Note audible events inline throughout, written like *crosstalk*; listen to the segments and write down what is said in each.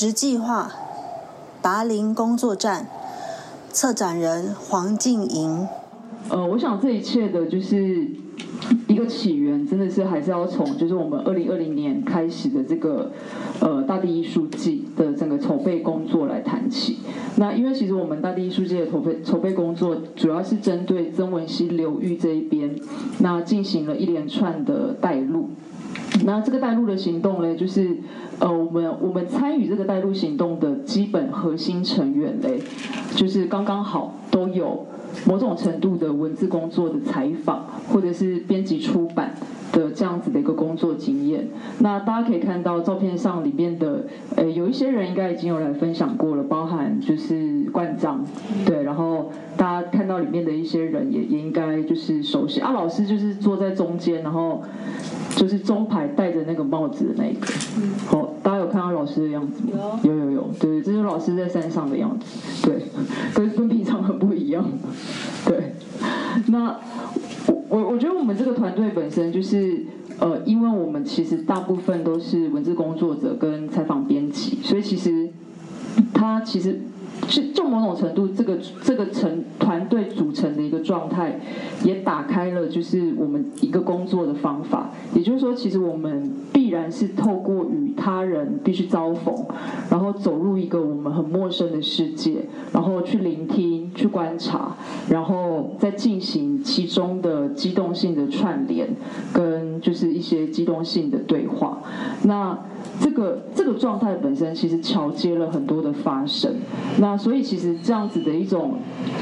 直计划达林工作站策展人黄静莹。呃，我想这一切的就是一个起源，真的是还是要从就是我们二零二零年开始的这个呃大地艺术季的整个筹备工作来谈起。那因为其实我们大地艺术季的筹备筹备工作主要是针对曾文溪流域这一边，那进行了一连串的带路。那这个带路的行动呢，就是呃，我们我们参与这个带路行动的基本核心成员嘞，就是刚刚好都有某种程度的文字工作的采访，或者是编辑出版的这样子的一个工作经验。那大家可以看到照片上里面的，呃，有一些人应该已经有来分享过了，包含就是冠章，对，然后大家看到里面的一些人也也应该就是熟悉啊，老师就是坐在中间，然后。就是中排戴着那个帽子的那一个，好，大家有看到老师的样子吗？有有有，对，这是老师在山上的样子，对，跟跟平常很不一样，对。那我我我觉得我们这个团队本身就是，呃，因为我们其实大部分都是文字工作者跟采访编辑，所以其实他其实。是，就某种程度，这个这个成团队组成的一个状态，也打开了就是我们一个工作的方法。也就是说，其实我们然是透过与他人必须遭逢，然后走入一个我们很陌生的世界，然后去聆听、去观察，然后再进行其中的机动性的串联，跟就是一些机动性的对话。那这个这个状态本身其实桥接了很多的发生，那所以其实这样子的一种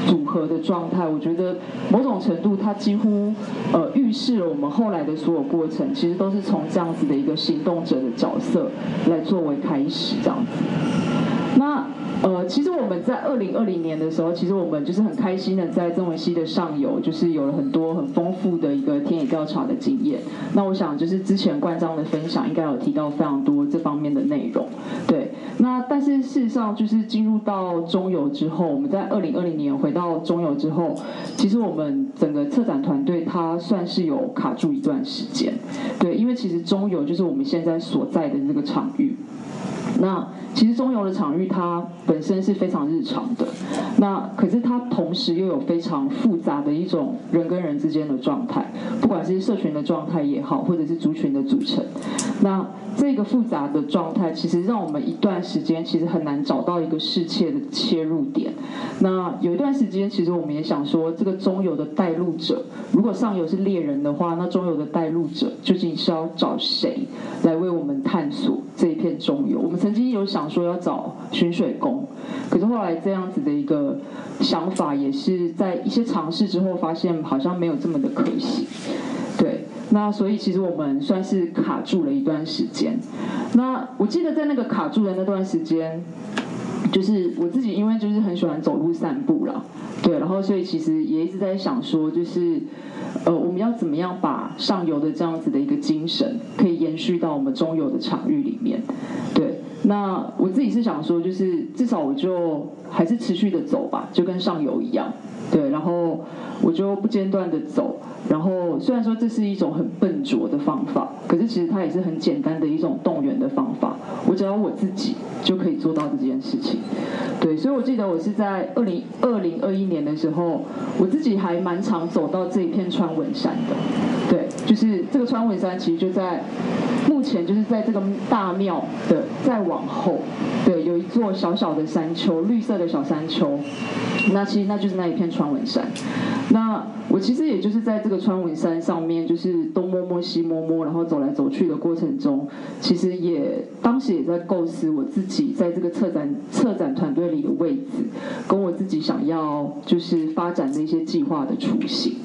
组合的状态，我觉得某种程度它几乎呃预示了我们后来的所有过程，其实都是从这样子的一个行动者的角色来作为开始这样子。那。呃，其实我们在二零二零年的时候，其实我们就是很开心的在曾文溪的上游，就是有了很多很丰富的一个田野调查的经验。那我想就是之前冠章的分享应该有提到非常多这方面的内容。对，那但是事实上就是进入到中游之后，我们在二零二零年回到中游之后，其实我们整个策展团队它算是有卡住一段时间。对，因为其实中游就是我们现在所在的这个场域。那其实中游的场域它本身是非常日常的，那可是它同时又有非常复杂的一种人跟人之间的状态，不管是社群的状态也好，或者是族群的组成，那这个复杂的状态其实让我们一段时间其实很难找到一个适切的切入点。那有一段时间其实我们也想说，这个中游的带路者，如果上游是猎人的话，那中游的带路者究竟是要找谁来为我们探索这一片中游？我们曾经有想说要找巡水工，可是后来这样子的一个想法，也是在一些尝试之后，发现好像没有这么的可行。对，那所以其实我们算是卡住了一段时间。那我记得在那个卡住的那段时间，就是我自己因为就是很喜欢走路散步了，对，然后所以其实也一直在想说，就是呃我们要怎么样把上游的这样子的一个精神，可以延续到我们中游的场域里面，对。那我自己是想说，就是至少我就还是持续的走吧，就跟上游一样，对，然后我就不间断的走，然后虽然说这是一种很笨拙的方法，可是其实它也是很简单的一种动员的方法，我只要我自己就可以做到这件事情，对，所以我记得我是在二零二零二一年的时候，我自己还蛮常走到这一片川文山的，对，就是这个川文山其实就在。目前就是在这个大庙的再往后，对，座小小的山丘，绿色的小山丘。那其实那就是那一片川文山。那我其实也就是在这个川文山上面，就是东摸摸西摸摸，然后走来走去的过程中，其实也当时也在构思我自己在这个策展策展团队里的位置，跟我自己想要就是发展的一些计划的雏形。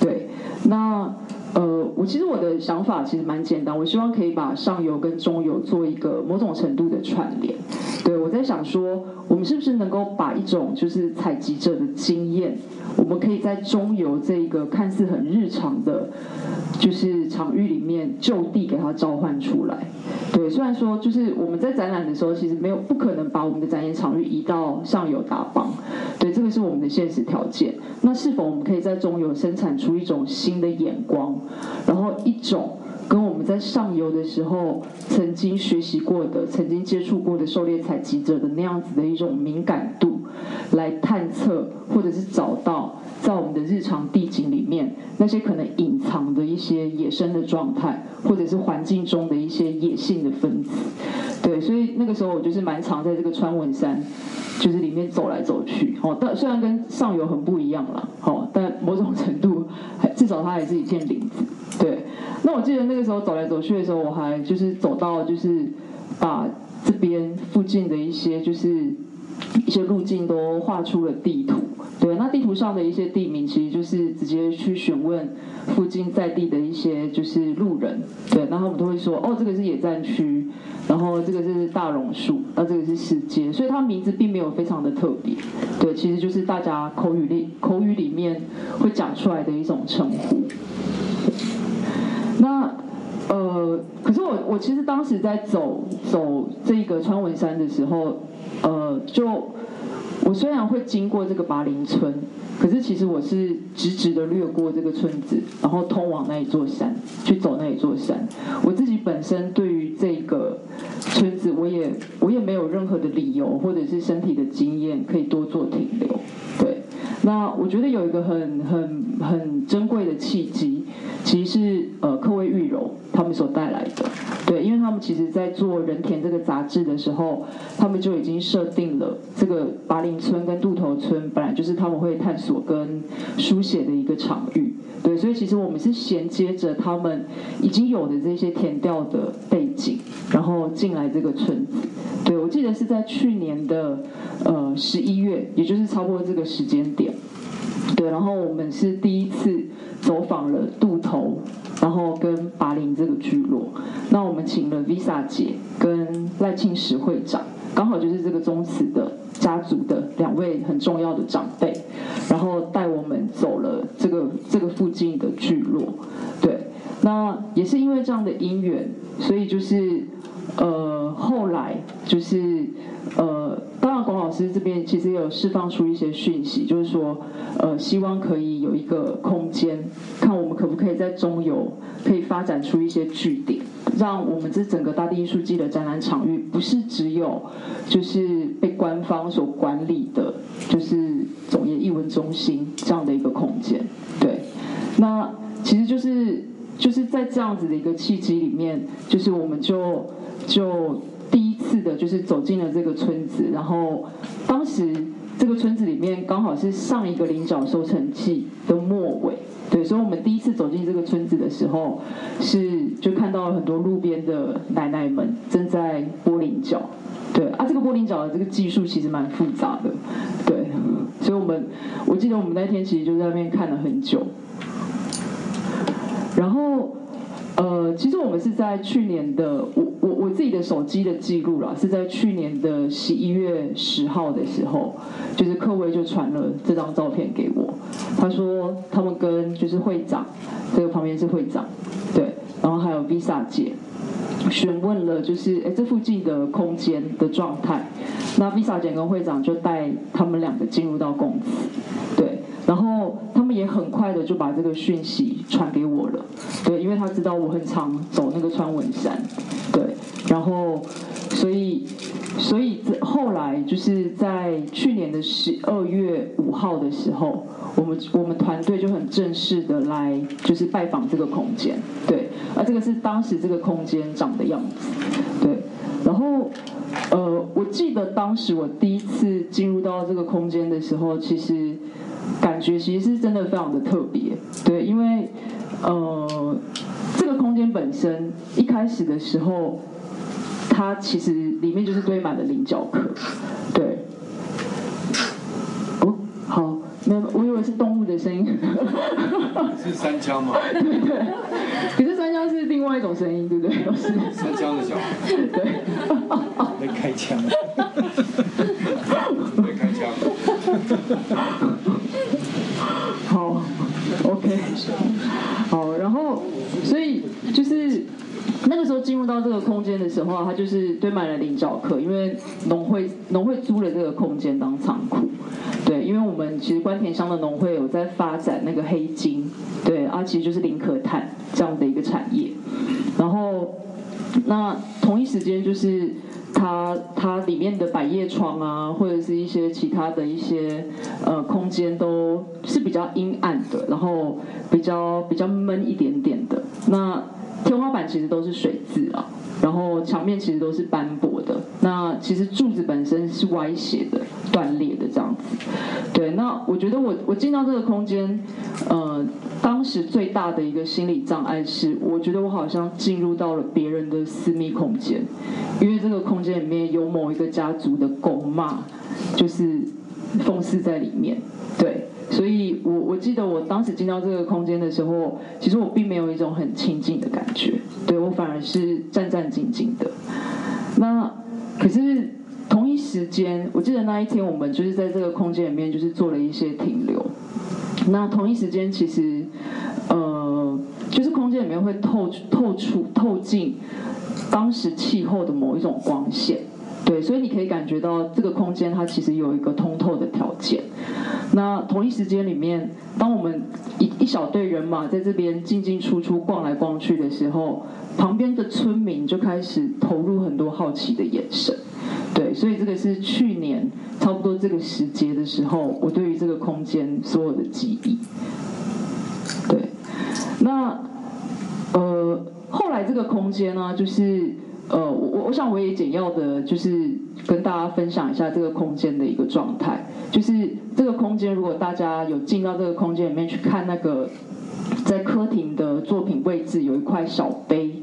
对，那。呃，我其实我的想法其实蛮简单，我希望可以把上游跟中游做一个某种程度的串联。对我在想说，我们是不是能够把一种就是采集者的经验，我们可以在中游这一个看似很日常的，就是场域里面就地给它召唤出来。对，虽然说就是我们在展览的时候，其实没有不可能把我们的展演场域移到上游打榜，对，这个是我们的现实条件。那是否我们可以在中游生产出一种新的眼光？然后一种跟我们在上游的时候曾经学习过的、曾经接触过的狩猎采集者的那样子的一种敏感度，来探测或者是找到在我们的日常地景里面那些可能隐藏的一些野生的状态，或者是环境中的一些野性的分子。对，所以那个时候我就是蛮常在这个川文山，就是里面走来走去。哦，但虽然跟上游很不一样了，哦，但某种程度至少它还是一片林子。对，那我记得那个时候走来走去的时候，我还就是走到就是把这边附近的一些就是一些路径都画出了地图。对，那地图上的一些地名其实就是直接去询问附近在地的一些就是路人。对，那他们都会说，哦，这个是野战区。然后这个是大榕树，那这个是世界，所以它名字并没有非常的特别，对，其实就是大家口语里口语里面会讲出来的一种称呼。那呃，可是我我其实当时在走走这个川文山的时候，呃，就我虽然会经过这个拔林村。可是其实我是直直的掠过这个村子，然后通往那一座山，去走那一座山。我自己本身对于这个村子，我也我也没有任何的理由或者是身体的经验可以多做停留。对，那我觉得有一个很很很珍贵的契机，其实是呃玉柔他们所带来的。对，因为他们其实在做《人田》这个杂志的时候，他们就已经设定了这个拔林村跟渡头村本来就是他们会探索跟书写的一个场域。对，所以其实我们是衔接着他们已经有的这些填调的背景，然后进来这个村子。对，我记得是在去年的呃十一月，也就是超过这个时间点。对，然后我们是第一次走访了渡头。然后跟巴林这个聚落，那我们请了 Visa 姐跟赖庆石会长，刚好就是这个宗祠的家族的两位很重要的长辈，然后带我们走了这个这个附近的聚落，对，那也是因为这样的因缘，所以就是呃后来就是呃。当然，龚老师这边其实也有释放出一些讯息，就是说，呃，希望可以有一个空间，看我们可不可以在中游可以发展出一些据点，让我们这整个大地艺术季的展览场域不是只有就是被官方所管理的，就是总业艺文中心这样的一个空间。对，那其实就是就是在这样子的一个契机里面，就是我们就就。第一次的就是走进了这个村子，然后当时这个村子里面刚好是上一个菱角收成季的末尾，对，所以我们第一次走进这个村子的时候，是就看到了很多路边的奶奶们正在剥菱角，对，啊，这个剥菱角的这个技术其实蛮复杂的，对，所以我们我记得我们那天其实就在那边看了很久，然后。呃，其实我们是在去年的五自己的手机的记录啦，是在去年的十一月十号的时候，就是柯威就传了这张照片给我，他说他们跟就是会长，这个旁边是会长，对，然后还有 Visa 姐询问了就是哎这附近的空间的状态，那 Visa 姐跟会长就带他们两个进入到公司，对。然后他们也很快的就把这个讯息传给我了，对，因为他知道我很常走那个川文山，对，然后所以所以后来就是在去年的十二月五号的时候，我们我们团队就很正式的来就是拜访这个空间，对，而这个是当时这个空间长的样子，对，然后呃，我记得当时我第一次进入到这个空间的时候，其实。感觉其实是真的非常的特别，对，因为呃，这个空间本身一开始的时候，它其实里面就是堆满了菱角壳，对。哦，好，那，我以为是动物的声音。是三枪吗？对对。可是三枪是另外一种声音，对不对？是三枪的小孩。对。在开枪。在开枪。好，OK，好，然后，所以就是那个时候进入到这个空间的时候，它就是堆满了菱角壳，因为农会农会租了这个空间当仓库，对，因为我们其实关田乡的农会有在发展那个黑金，对，啊，其实就是林可炭这样的一个产业，然后那同一时间就是它它里面的百叶窗啊，或者是一些其他的一些呃空间都是比较阴暗的，然后比较比较闷一点点的。那天花板其实都是水渍啊，然后墙面其实都是斑驳的。那其实柱子本身是歪斜的、断裂的这样子。对，那我觉得我我进到这个空间，呃，当时最大的一个心理障碍是，我觉得我好像进入到了别人的私密空间，因为这个空间里面有某一个家族的狗骂，就是讽刺在里面。对。所以我我记得我当时进到这个空间的时候，其实我并没有一种很亲近的感觉，对我反而是战战兢兢的。那可是同一时间，我记得那一天我们就是在这个空间里面，就是做了一些停留。那同一时间，其实呃，就是空间里面会透透出透进当时气候的某一种光线。对，所以你可以感觉到这个空间它其实有一个通透的条件。那同一时间里面，当我们一一小队人马在这边进进出出逛来逛去的时候，旁边的村民就开始投入很多好奇的眼神。对，所以这个是去年差不多这个时节的时候，我对于这个空间所有的记忆。对，那呃，后来这个空间呢，就是。呃，我我想我也简要的，就是跟大家分享一下这个空间的一个状态。就是这个空间，如果大家有进到这个空间里面去看，那个在客厅的作品位置有一块小碑，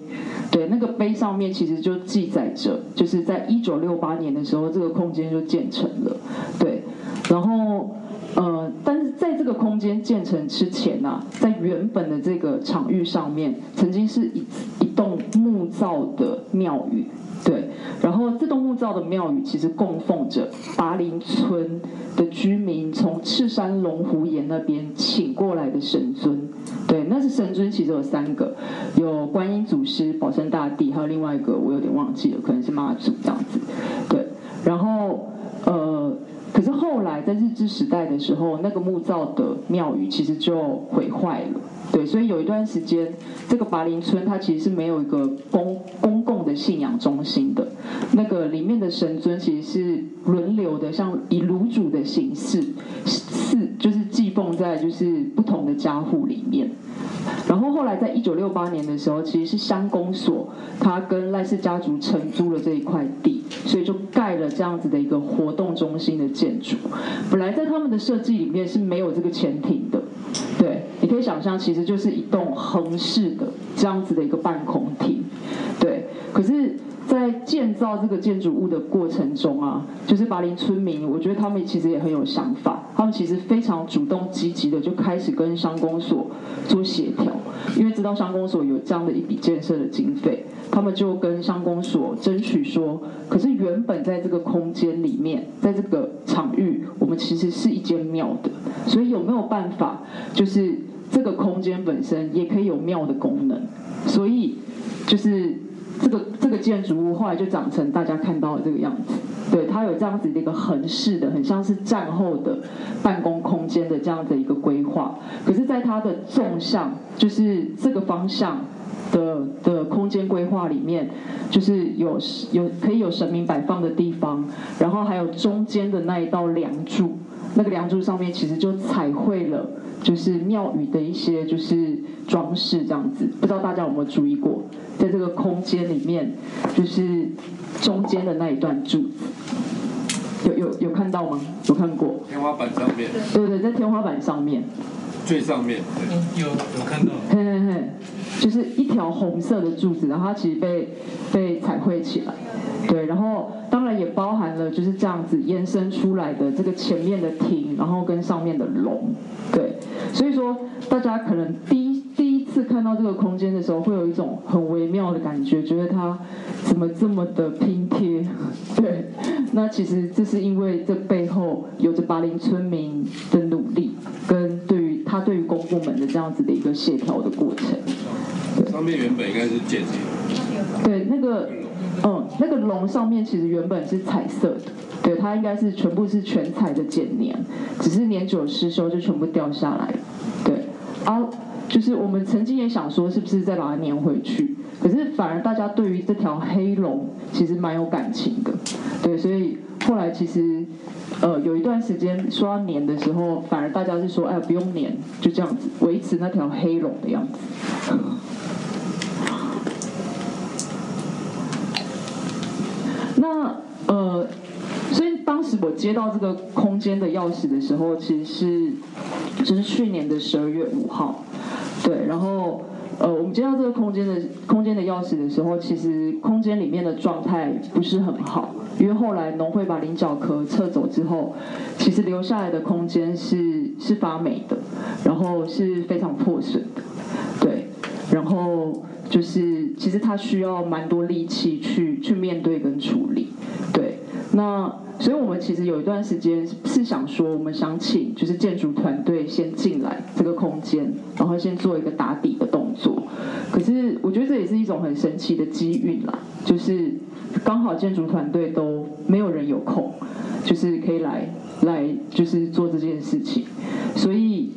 对，那个碑上面其实就记载着，就是在一九六八年的时候，这个空间就建成了，对，然后。呃，但是在这个空间建成之前呢，在原本的这个场域上面，曾经是一一栋造的庙宇，对。然后这栋木造的庙宇其实供奉着拔林村的居民从赤山龙虎岩那边请过来的神尊，对，那是神尊，其实有三个，有观音祖师、保生大帝，还有另外一个我有点忘记了，可能是妈祖这样子，对。然后呃。可是后来在日治时代的时候，那个木造的庙宇其实就毁坏了，对，所以有一段时间，这个拔林村它其实是没有一个公公共的信仰中心的，那个里面的神尊其实是轮流的，像以炉主的形式，是就是祭奉在就是不同的家户里面。然后后来在一九六八年的时候，其实是乡公所，他跟赖氏家族承租了这一块地，所以就盖了这样子的一个活动中心的建筑。本来在他们的设计里面是没有这个前庭的，对，你可以想象，其实就是一栋横式的这样子的一个半空体，对，可是。在建造这个建筑物的过程中啊，就是巴林村民，我觉得他们其实也很有想法，他们其实非常主动积极的就开始跟商工所做协调，因为知道商工所有这样的一笔建设的经费，他们就跟商工所争取说，可是原本在这个空间里面，在这个场域，我们其实是一间庙的，所以有没有办法，就是这个空间本身也可以有庙的功能，所以就是。这个这个建筑物后来就长成大家看到的这个样子，对，它有这样子的一个横式的，很像是战后的办公空间的这样的一个规划。可是，在它的纵向，就是这个方向的的空间规划里面，就是有有可以有神明摆放的地方，然后还有中间的那一道梁柱，那个梁柱上面其实就彩绘了，就是庙宇的一些就是装饰这样子。不知道大家有没有注意过？在这个空间里面，就是中间的那一段柱子，有有有看到吗？有看过？天花板上面。对对，在天花板上面。最上面。有有看到。嘿嘿嘿，就是一条红色的柱子，然后它其实被被彩绘起来。对，然后当然也包含了就是这样子延伸出来的这个前面的亭，然后跟上面的龙。对，所以说大家可能第一第一。次看到这个空间的时候，会有一种很微妙的感觉，觉得它怎么这么的拼贴？对，那其实这是因为这背后有着巴林村民的努，部门的这样子的一个协调的过程。上面原本应该是剪对，那个嗯，那个龙上面其实原本是彩色的，对，它应该是全部是全彩的剪黏，只是年久失修就全部掉下来。对，啊。就是我们曾经也想说，是不是再把它粘回去？可是反而大家对于这条黑龙其实蛮有感情的，对，所以后来其实呃有一段时间说要粘的时候，反而大家是说哎不用粘，就这样子维持那条黑龙的样子。*laughs* 那呃，所以当时我接到这个空间的钥匙的时候，其实是就是去年的十二月五号，对，然后呃，我们接到这个空间的空间的钥匙的时候，其实空间里面的状态不是很好，因为后来农会把菱角壳撤走之后，其实留下来的空间是是发霉的，然后是非常破损的，对，然后。就是其实他需要蛮多力气去去面对跟处理，对。那所以我们其实有一段时间是想说，我们想请就是建筑团队先进来这个空间，然后先做一个打底的动作。可是我觉得这也是一种很神奇的机运啦，就是刚好建筑团队都没有人有空，就是可以来来就是做这件事情，所以。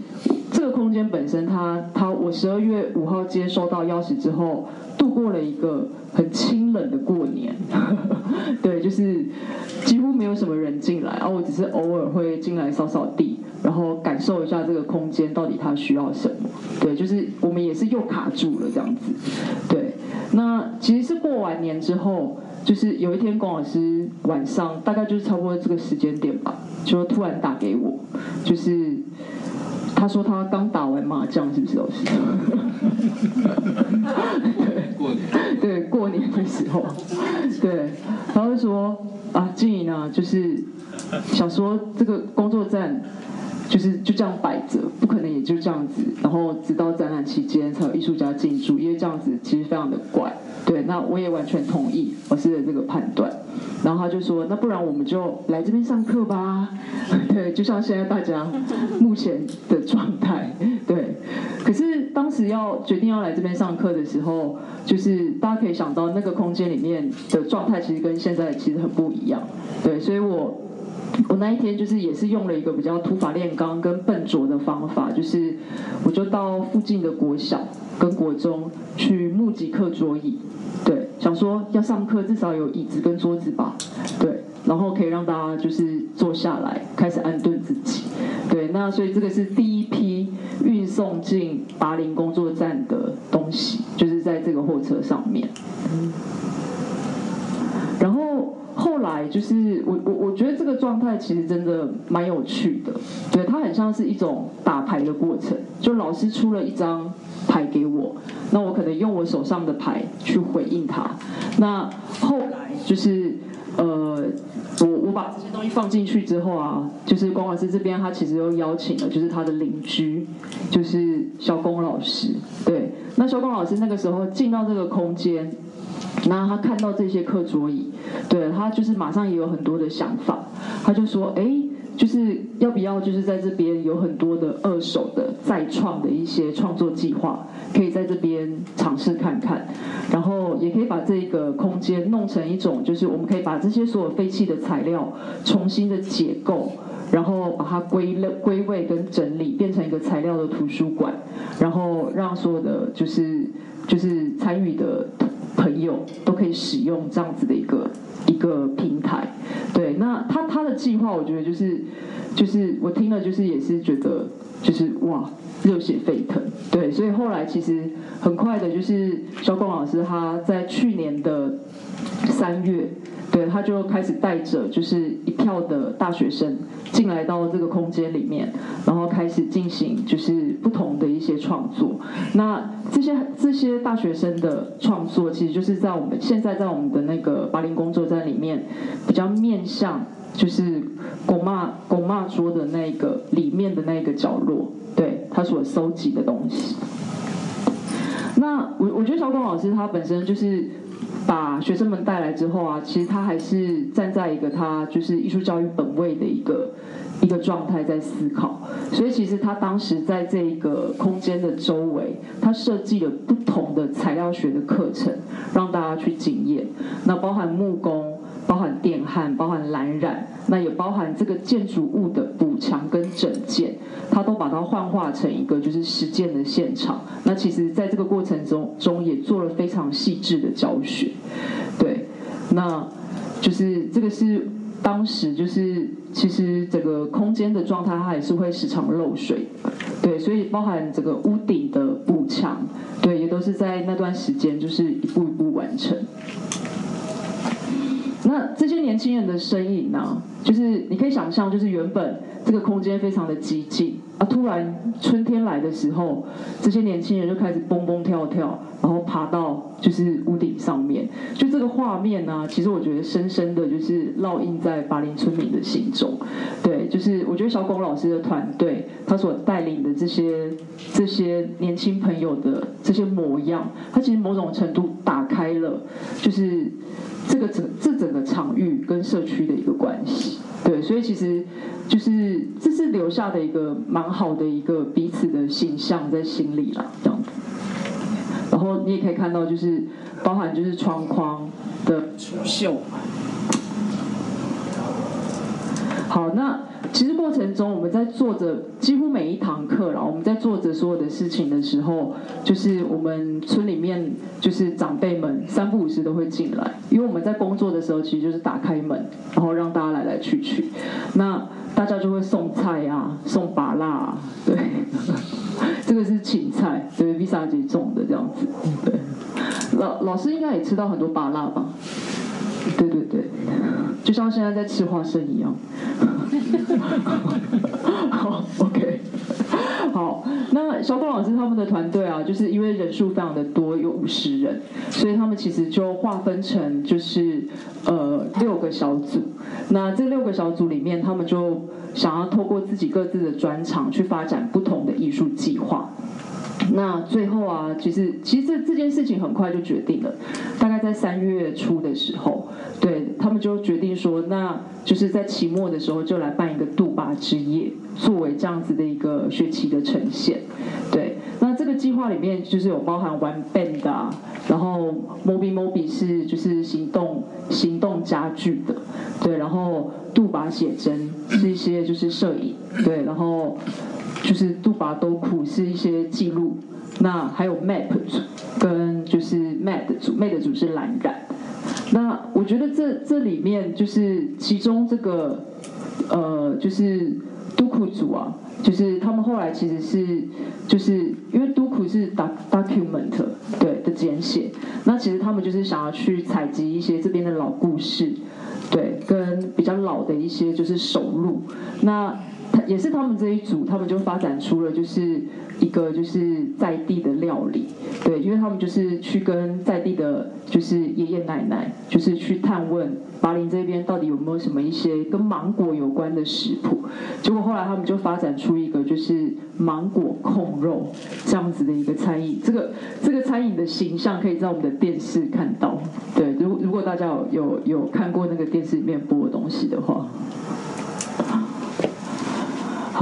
这个空间本身，它它，我十二月五号接收到钥匙之后，度过了一个很清冷的过年。*laughs* 对，就是几乎没有什么人进来，然后我只是偶尔会进来扫扫地，然后感受一下这个空间到底它需要什么。对，就是我们也是又卡住了这样子。对，那其实是过完年之后，就是有一天龚老师晚上大概就是差不多这个时间点吧，就突然打给我，就是。他说他刚打完麻将，是不是老师？对，过年。对，过年的时候，对，他会说啊，静怡呢，就是想说这个工作站，就是就这样摆着，不可能也就这样子，然后直到展览期间才有艺术家进驻，因为这样子其实非常的怪。对，那我也完全同意老师的这个判断。然后他就说：“那不然我们就来这边上课吧。*laughs* ”对，就像现在大家目前的状态。对，可是当时要决定要来这边上课的时候，就是大家可以想到那个空间里面的状态，其实跟现在其实很不一样。对，所以我我那一天就是也是用了一个比较土法炼钢跟笨拙的方法，就是我就到附近的国小跟国中去募集课桌椅。对，想说要上课至少有椅子跟桌子吧，对，然后可以让大家就是坐下来开始安顿自己，对，那所以这个是第一批运送进巴林工作站的东西，就是在这个货车上面。然后后来就是我我我觉得这个状态其实真的蛮有趣的，对，它很像是一种打牌的过程，就老师出了一张。牌给我，那我可能用我手上的牌去回应他。那后来就是呃，我我把这些东西放进去之后啊，就是光老师这边他其实又邀请了，就是他的邻居，就是小龚老师。对，那小龚老师那个时候进到这个空间，那他看到这些课桌椅，对他就是马上也有很多的想法，他就说，哎。就是要不要就是在这边有很多的二手的再创的一些创作计划，可以在这边尝试看看，然后也可以把这个空间弄成一种，就是我们可以把这些所有废弃的材料重新的解构，然后把它归类归位跟整理，变成一个材料的图书馆，然后让所有的就是就是参与的朋友都可以使用这样子的一个。一个平台，对，那他他的计划，我觉得就是，就是我听了，就是也是觉得，就是哇，热血沸腾，对，所以后来其实很快的，就是肖光老师他在去年的三月。对，他就开始带着就是一票的大学生进来到这个空间里面，然后开始进行就是不同的一些创作。那这些这些大学生的创作，其实就是在我们现在在我们的那个巴林工作站里面比较面向就是拱骂拱骂桌的那个里面的那个角落，对他所收集的东西。那我我觉得小龚老师他本身就是。把学生们带来之后啊，其实他还是站在一个他就是艺术教育本位的一个一个状态在思考，所以其实他当时在这个空间的周围，他设计了不同的材料学的课程，让大家去经验。那包含木工，包含电焊、包含蓝染，那也包含这个建筑物的补强跟整建，它都把它幻化成一个就是实践的现场。那其实在这个过程中中也做了非常细致的教学，对，那就是这个是。当时就是，其实整个空间的状态，它也是会时常漏水，对，所以包含整个屋顶的补墙，对，也都是在那段时间就是一步一步完成。那这些年轻人的身影呢，就是你可以想象，就是原本这个空间非常的激进。啊！突然春天来的时候，这些年轻人就开始蹦蹦跳跳，然后爬到就是屋顶上面。就这个画面呢，其实我觉得深深的就是烙印在巴林村民的心中。对，就是我觉得小龚老师的团队，他所带领的这些这些年轻朋友的这些模样，他其实某种程度打开了，就是这个整这整个场域跟社区的一个关系。对，所以其实就是这是留下的一个蛮好的一个彼此的形象在心里啦，这样子。然后你也可以看到，就是包含就是窗框的绣。好，那。其实过程中，我们在做着几乎每一堂课然后，我们在做着所有的事情的时候，就是我们村里面就是长辈们三不五时都会进来，因为我们在工作的时候，其实就是打开门，然后让大家来来去去，那大家就会送菜啊，*laughs* 送拔蜡，对，这个是芹菜，对，Visa 姐种的这样子，对，老老师应该也吃到很多拔辣吧？对对对，就像现在在吃花生一样。*laughs* 好，OK，好。那小董老师他们的团队啊，就是因为人数非常的多，有五十人，所以他们其实就划分成就是呃六个小组。那这六个小组里面，他们就想要透过自己各自的专长去发展不同的艺术计划。那最后啊，其实其实这件事情很快就决定了，大概在三月初的时候，对他们就决定说，那就是在期末的时候就来办一个杜巴之夜，作为这样子的一个学期的呈现。对，那这个计划里面就是有包含玩 band 啊，然后 Mobi Mobi 是就是行动行动家具的，对，然后杜巴写真是一些就是摄影，对，然后。就是杜巴都库是一些记录，那还有 map 组跟就是 mad 组，mad 组是蓝染。那我觉得这这里面就是其中这个呃，就是杜库组啊，就是他们后来其实是就是因为杜库是 do document 对的简写，那其实他们就是想要去采集一些这边的老故事，对，跟比较老的一些就是手录，那。也是他们这一组，他们就发展出了就是一个就是在地的料理，对，因为他们就是去跟在地的，就是爷爷奶奶，就是去探问巴林这边到底有没有什么一些跟芒果有关的食谱。结果后来他们就发展出一个就是芒果控肉这样子的一个餐饮。这个这个餐饮的形象可以在我们的电视看到，对，如如果大家有有有看过那个电视里面播的东西的话。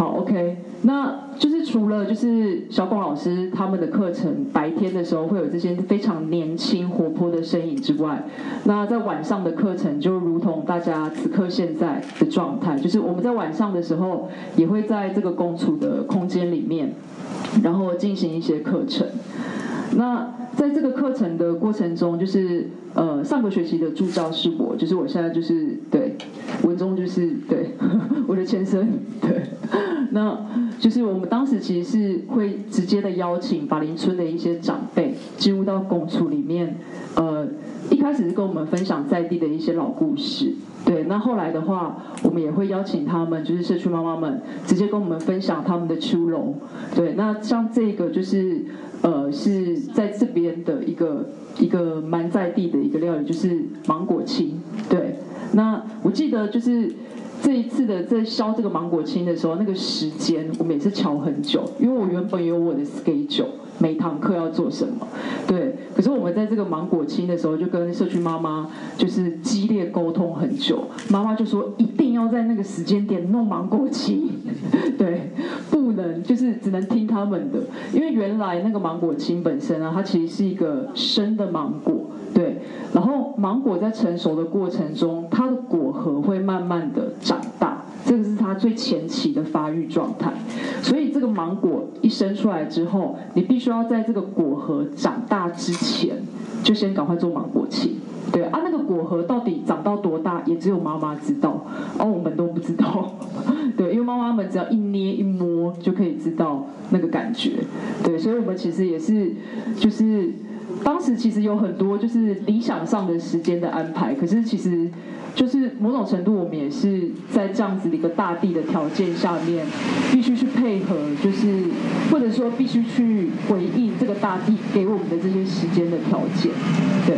好，OK，那就是除了就是小广老师他们的课程白天的时候会有这些非常年轻活泼的身影之外，那在晚上的课程就如同大家此刻现在的状态，就是我们在晚上的时候也会在这个共处的空间里面，然后进行一些课程。那在这个课程的过程中，就是呃上个学期的助教是我，就是我现在就是对文中就是对 *laughs* 我的前身对，那就是我们当时其实是会直接的邀请法林村的一些长辈进入到公厝里面，呃一开始是跟我们分享在地的一些老故事，对，那后来的话我们也会邀请他们，就是社区妈妈们直接跟我们分享他们的秋龙，对，那像这个就是。呃，是在这边的一个一个蛮在地的一个料理，就是芒果青。对，那我记得就是这一次的在削这个芒果青的时候，那个时间我们也是瞧很久，因为我原本有我的 schedule，每堂课要做什么。对，可是我们在这个芒果青的时候，就跟社区妈妈就是激烈沟通很久，妈妈就说一定要在那个时间点弄芒果青，*laughs* 对，不。能就是只能听他们的，因为原来那个芒果青本身啊，它其实是一个生的芒果，对。然后芒果在成熟的过程中，它的果核会慢慢的长大，这个是它最前期的发育状态。所以这个芒果一生出来之后，你必须要在这个果核长大之前，就先赶快做芒果青。对啊，那个果核到底长到多大，也只有妈妈知道，而我们都不知道。对，因为妈妈们只要一捏一摸就可以知道那个感觉。对，所以我们其实也是，就是当时其实有很多就是理想上的时间的安排，可是其实就是某种程度我们也是在这样子的一个大地的条件下面，必须去配合，就是或者说必须去回应这个大地给我们的这些时间的条件。对。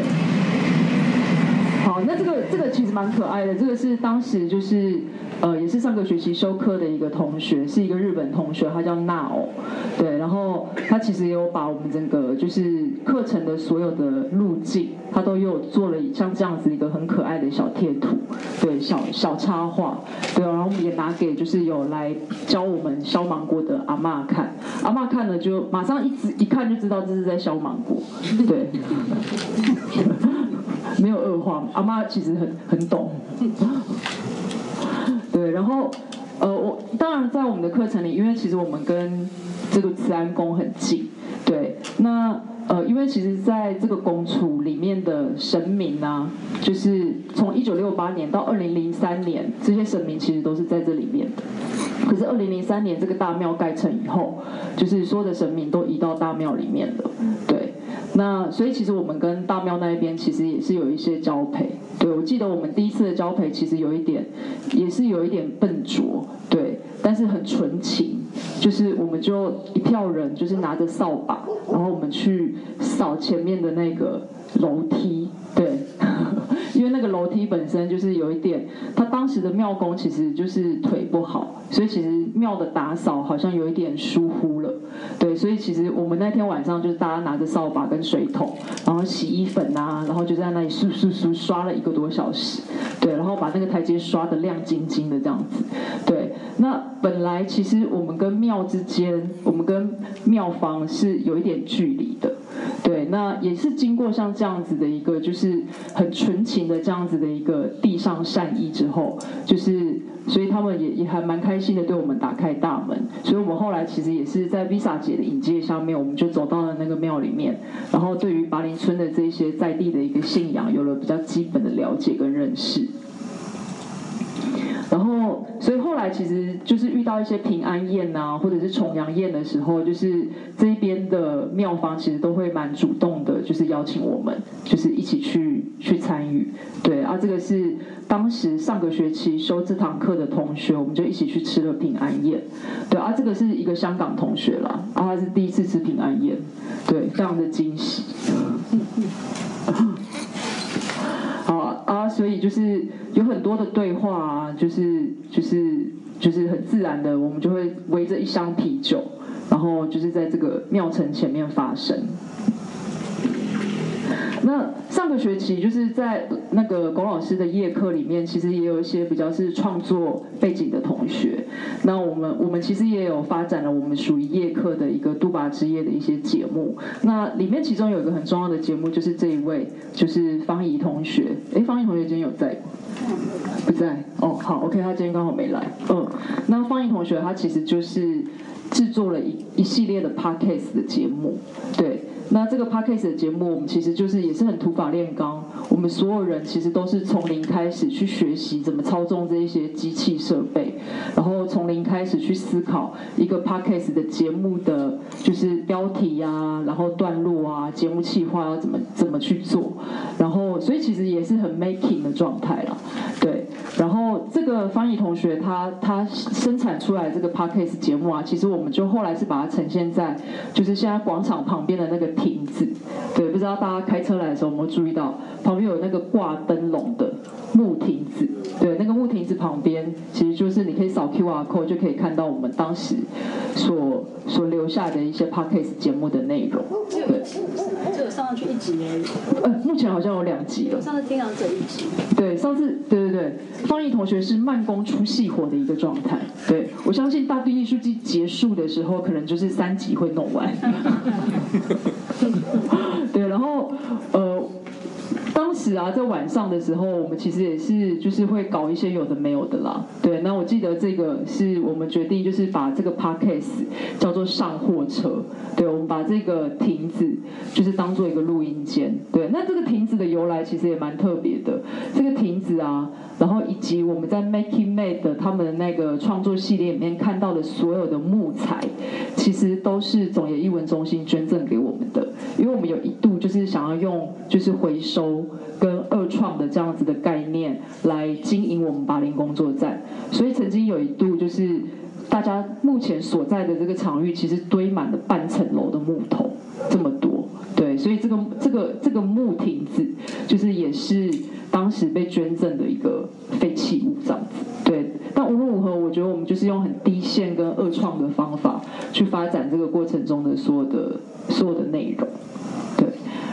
好，那这个这个其实蛮可爱的。这个是当时就是呃，也是上个学期修课的一个同学，是一个日本同学，他叫纳欧。对，然后他其实也有把我们整个就是课程的所有的路径，他都有做了像这样子一个很可爱的小贴图，对，小小插画。对，然后我们也拿给就是有来教我们削芒果的阿妈看，阿妈看了就马上一直一看就知道这是在削芒果。对。*laughs* 没有恶化，阿妈其实很很懂。对，然后呃，我当然在我们的课程里，因为其实我们跟这个慈安宫很近。对，那呃，因为其实在这个公处里面的神明呢，就是从一九六八年到二零零三年，这些神明其实都是在这里面的。可是二零零三年这个大庙盖成以后，就是所有的神明都移到大庙里面了。对。那所以其实我们跟大庙那一边其实也是有一些交配，对我记得我们第一次的交配其实有一点，也是有一点笨拙，对，但是很纯情，就是我们就一票人就是拿着扫把，然后我们去扫前面的那个楼梯，对。*laughs* 因为那个楼梯本身就是有一点，他当时的庙工其实就是腿不好，所以其实庙的打扫好像有一点疏忽了。对，所以其实我们那天晚上就是大家拿着扫把跟水桶，然后洗衣粉啊，然后就在那里刷刷刷刷了一个多小时。对，然后把那个台阶刷得亮晶晶的这样子。对，那本来其实我们跟庙之间，我们跟庙方是有一点距离的。对，那也是经过像这样子的一个，就是很纯情的这样子的一个地上善意之后，就是所以他们也也还蛮开心的对我们打开大门，所以我们后来其实也是在 Visa 姐的引介下面，我们就走到了那个庙里面，然后对于巴林村的这些在地的一个信仰有了比较基本的了解跟认识。然后，所以后来其实就是遇到一些平安宴啊，或者是重阳宴的时候，就是这一边的庙方其实都会蛮主动的，就是邀请我们，就是一起去去参与。对啊，这个是当时上个学期修这堂课的同学，我们就一起去吃了平安宴。对啊，这个是一个香港同学啦，啊，他是第一次吃平安宴，对，非常的惊喜。啊，所以就是有很多的对话啊，就是就是就是很自然的，我们就会围着一箱啤酒，然后就是在这个庙城前面发生。那上个学期就是在那个龚老师的夜课里面，其实也有一些比较是创作背景的同学。那我们我们其实也有发展了我们属于夜课的一个杜巴之夜的一些节目。那里面其中有一个很重要的节目，就是这一位就是方怡同学。哎，方怡同学今天有在？不在。哦，好，OK，他今天刚好没来。嗯，那方怡同学他其实就是制作了一一系列的 podcast 的节目，对。那这个 podcast 的节目，我们其实就是也是很土法炼钢。我们所有人其实都是从零开始去学习怎么操纵这一些机器设备，然后从零开始去思考一个 podcast 的节目的就是标题呀，然后段落啊，节目企划要怎么怎么去做。然后，所以其实也是很 making 的状态了，对。然后这个翻译同学他他生产出来这个 podcast 节目啊，其实我们就后来是把它呈现在就是现在广场旁边的那个。亭子，对，不知道大家开车来的时候有没有注意到，旁边有那个挂灯笼的木亭子，对，那个木亭子旁边其实就是你可以扫 QR code 就可以看到我们当时所所留下的一些 podcast 节目的内容。对，只有上上去一集而已。呃，目前好像有两集了。上次听到这一集。对，上次对对对，方毅同学是慢工出细活的一个状态。对我相信大地艺术季结束的时候，可能就是三集会弄完。*laughs* *laughs* 对，然后呃。当时啊，在晚上的时候，我们其实也是就是会搞一些有的没有的啦。对，那我记得这个是我们决定就是把这个 podcast 叫做上货车。对，我们把这个亭子就是当做一个录音间。对，那这个亭子的由来其实也蛮特别的。这个亭子啊，然后以及我们在 Making Made 他们那个创作系列里面看到的所有的木材，其实都是总业艺文中心捐赠给我们的。因为我们有一度就是想要用就是回收。创的这样子的概念来经营我们巴林工作站，所以曾经有一度就是大家目前所在的这个场域，其实堆满了半层楼的木头，这么多，对，所以这个这个这个木亭子，就是也是当时被捐赠的一个废弃物这样子，对。但无论如何，我觉得我们就是用很低线跟二创的方法去发展这个过程中的所有的所有的内容，对，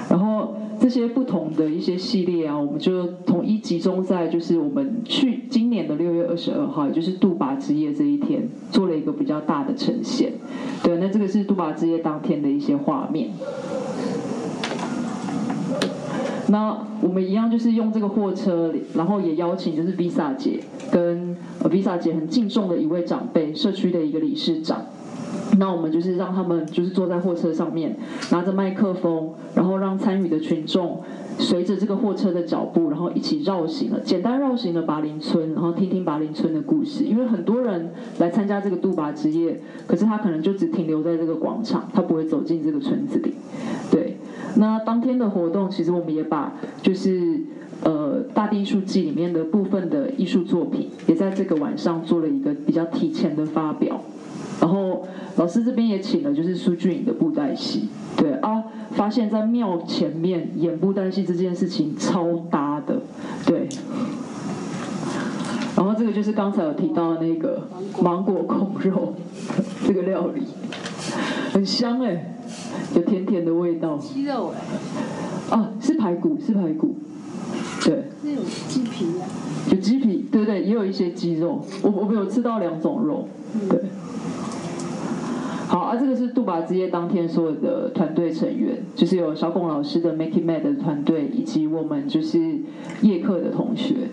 然后。这些不同的一些系列啊，我们就统一集中在就是我们去今年的六月二十二号，也就是杜拔之夜这一天，做了一个比较大的呈现。对，那这个是杜拔之夜当天的一些画面。那我们一样就是用这个货车，然后也邀请就是 Visa 姐跟 Visa 姐很敬重的一位长辈，社区的一个理事长。那我们就是让他们就是坐在货车上面，拿着麦克风，然后让参与的群众随着这个货车的脚步，然后一起绕行了，简单绕行了拔林村，然后听听拔林村的故事。因为很多人来参加这个杜拔之夜，可是他可能就只停留在这个广场，他不会走进这个村子里。对，那当天的活动，其实我们也把就是呃大地艺术季里面的部分的艺术作品，也在这个晚上做了一个比较提前的发表。然后老师这边也请了，就是苏俊颖的布袋戏，对啊，发现在庙前面演布袋戏这件事情超搭的，对。然后这个就是刚才有提到的那个芒果控肉 *laughs* 这个料理，很香哎，有甜甜的味道。鸡肉哎。啊，是排骨，是排骨，对。是有鸡皮啊。有鸡皮，对对，也有一些鸡肉，我我们有吃到两种肉，对。好啊，这个是杜巴之夜当天所有的团队成员，就是有小龚老师的 Making Mad 团队，以及我们就是夜课的同学。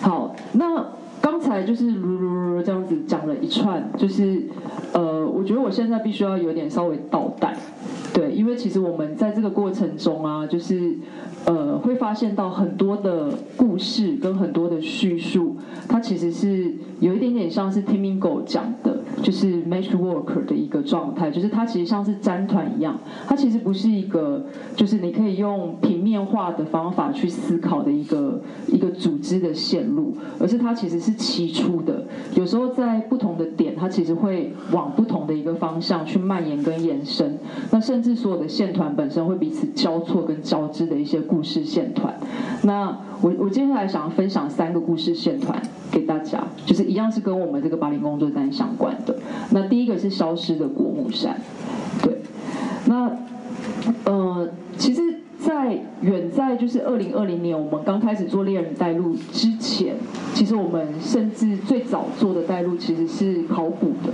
好，那刚才就是噜噜噜这样子讲了一串，就是呃，我觉得我现在必须要有点稍微倒带，对，因为其实我们在这个过程中啊，就是呃，会发现到很多的故事跟很多的叙述，它其实是有一点点像是 Timingo 讲的。就是 Meshwork 的一个状态，就是它其实像是粘团一样，它其实不是一个，就是你可以用平面化的方法去思考的一个一个组织的线路，而是它其实是起出的。有时候在不同的点，它其实会往不同的一个方向去蔓延跟延伸。那甚至所有的线团本身会彼此交错跟交织的一些故事线团。那我我接下来想要分享三个故事线团给大家，就是一样是跟我们这个巴黎工作站相关的。那第一个是消失的国木山，对，那呃，其实。在远在就是二零二零年，我们刚开始做猎人带路之前，其实我们甚至最早做的带路其实是考古的。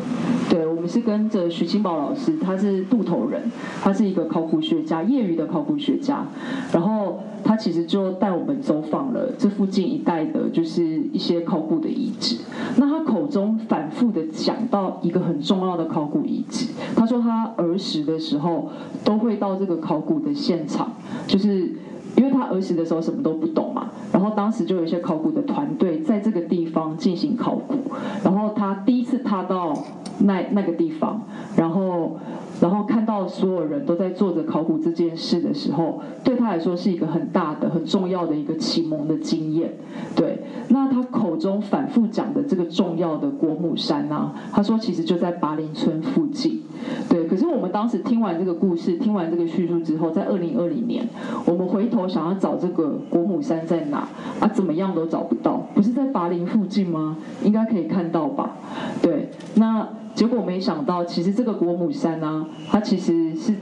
对，我们是跟着徐清宝老师，他是渡头人，他是一个考古学家，业余的考古学家。然后他其实就带我们走访了这附近一带的，就是一些考古的遗址。那他口中反复的讲到一个很重要的考古遗址，他说他儿时的时候都会到这个考古的现场。就是因为他儿时的时候什么都不懂嘛，然后当时就有一些考古的团队在这个地方进行考古，然后他第一次踏到那那个地方，然后然后看到所有人都在做着考古这件事的时候，对他来说是一个很大的、很重要的一个启蒙的经验。对，那他口中反复讲的这个重要的国母山啊，他说其实就在巴林村附近。对，可是我们当时听完这个故事，听完这个叙述之后，在二零二零年，我们回头想要找这个国母山在哪啊，怎么样都找不到，不是在拔林附近吗？应该可以看到吧？对，那结果没想到，其实这个国母山呢、它其实是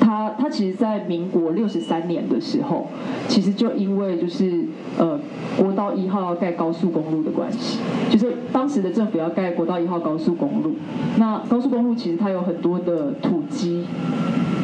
它它其实，在民国六十三年的时候，其实就因为就是呃国道一号要盖高速公路的关系，就是当时的政府要盖国道一号高速公路，那高速公路其实它有很多的土基。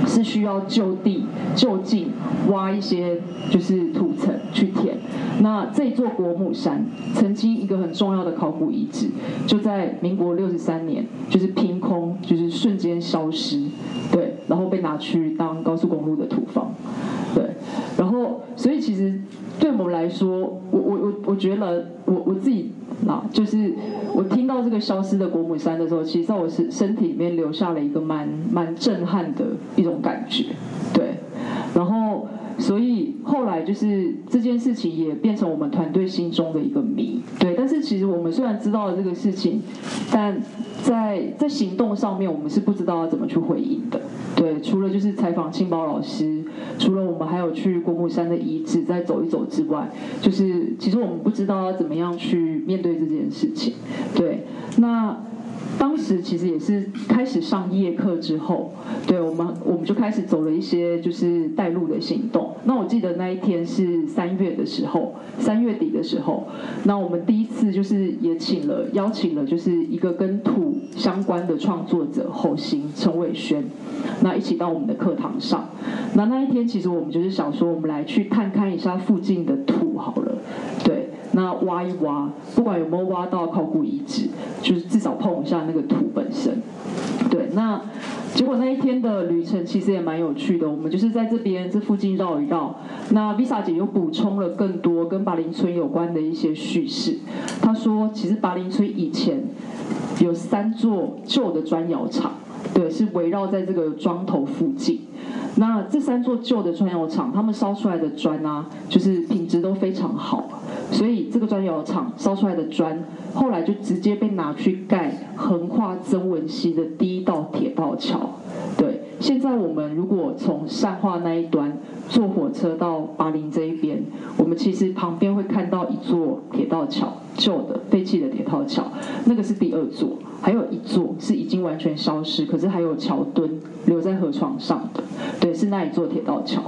是需要就地就近挖一些就是土层去填。那这座国母山曾经一个很重要的考古遗址，就在民国六十三年，就是凭空就是瞬间消失，对，然后被拿去当高速公路的土方，对，然后所以其实对我们来说，我我我我觉得我我自己啊，就是我听到这个消失的国母山的时候，其实在我身身体里面留下了一个蛮蛮震撼的一种感觉，对，然后所以后来就是这件事情也变成我们团队心中的一个谜，对，但是其实我们虽然知道了这个事情，但在在行动上面我们是不知道要怎么去回应的，对，除了就是采访青宝老师，除了我们还有去国母山的遗址再走一走之外，就是其实我们不知道要怎么样去面对这件事情，对，那。当时其实也是开始上夜课之后，对我们我们就开始走了一些就是带路的行动。那我记得那一天是三月的时候，三月底的时候，那我们第一次就是也请了邀请了就是一个跟土相关的创作者侯行陈伟轩，那一起到我们的课堂上。那那一天其实我们就是想说，我们来去探看一下附近的土好了，对。那挖一挖，不管有没有挖到考古遗址，就是至少碰一下那个土本身。对，那结果那一天的旅程其实也蛮有趣的。我们就是在这边这附近绕一绕。那 Visa 姐又补充了更多跟巴林村有关的一些叙事。她说，其实巴林村以前有三座旧的砖窑厂，对，是围绕在这个庄头附近。那这三座旧的砖窑厂，他们烧出来的砖啊，就是品质都非常好，所以这个砖窑厂烧出来的砖，后来就直接被拿去盖横跨曾文溪的第一道铁道桥。对，现在我们如果从善化那一端坐火车到巴林这一边，我们其实旁边会看到一座铁道桥，旧的废弃的铁道桥，那个是第二座，还有一座是已经完全消失，可是还有桥墩留在河床上的，对，是那一座铁道桥，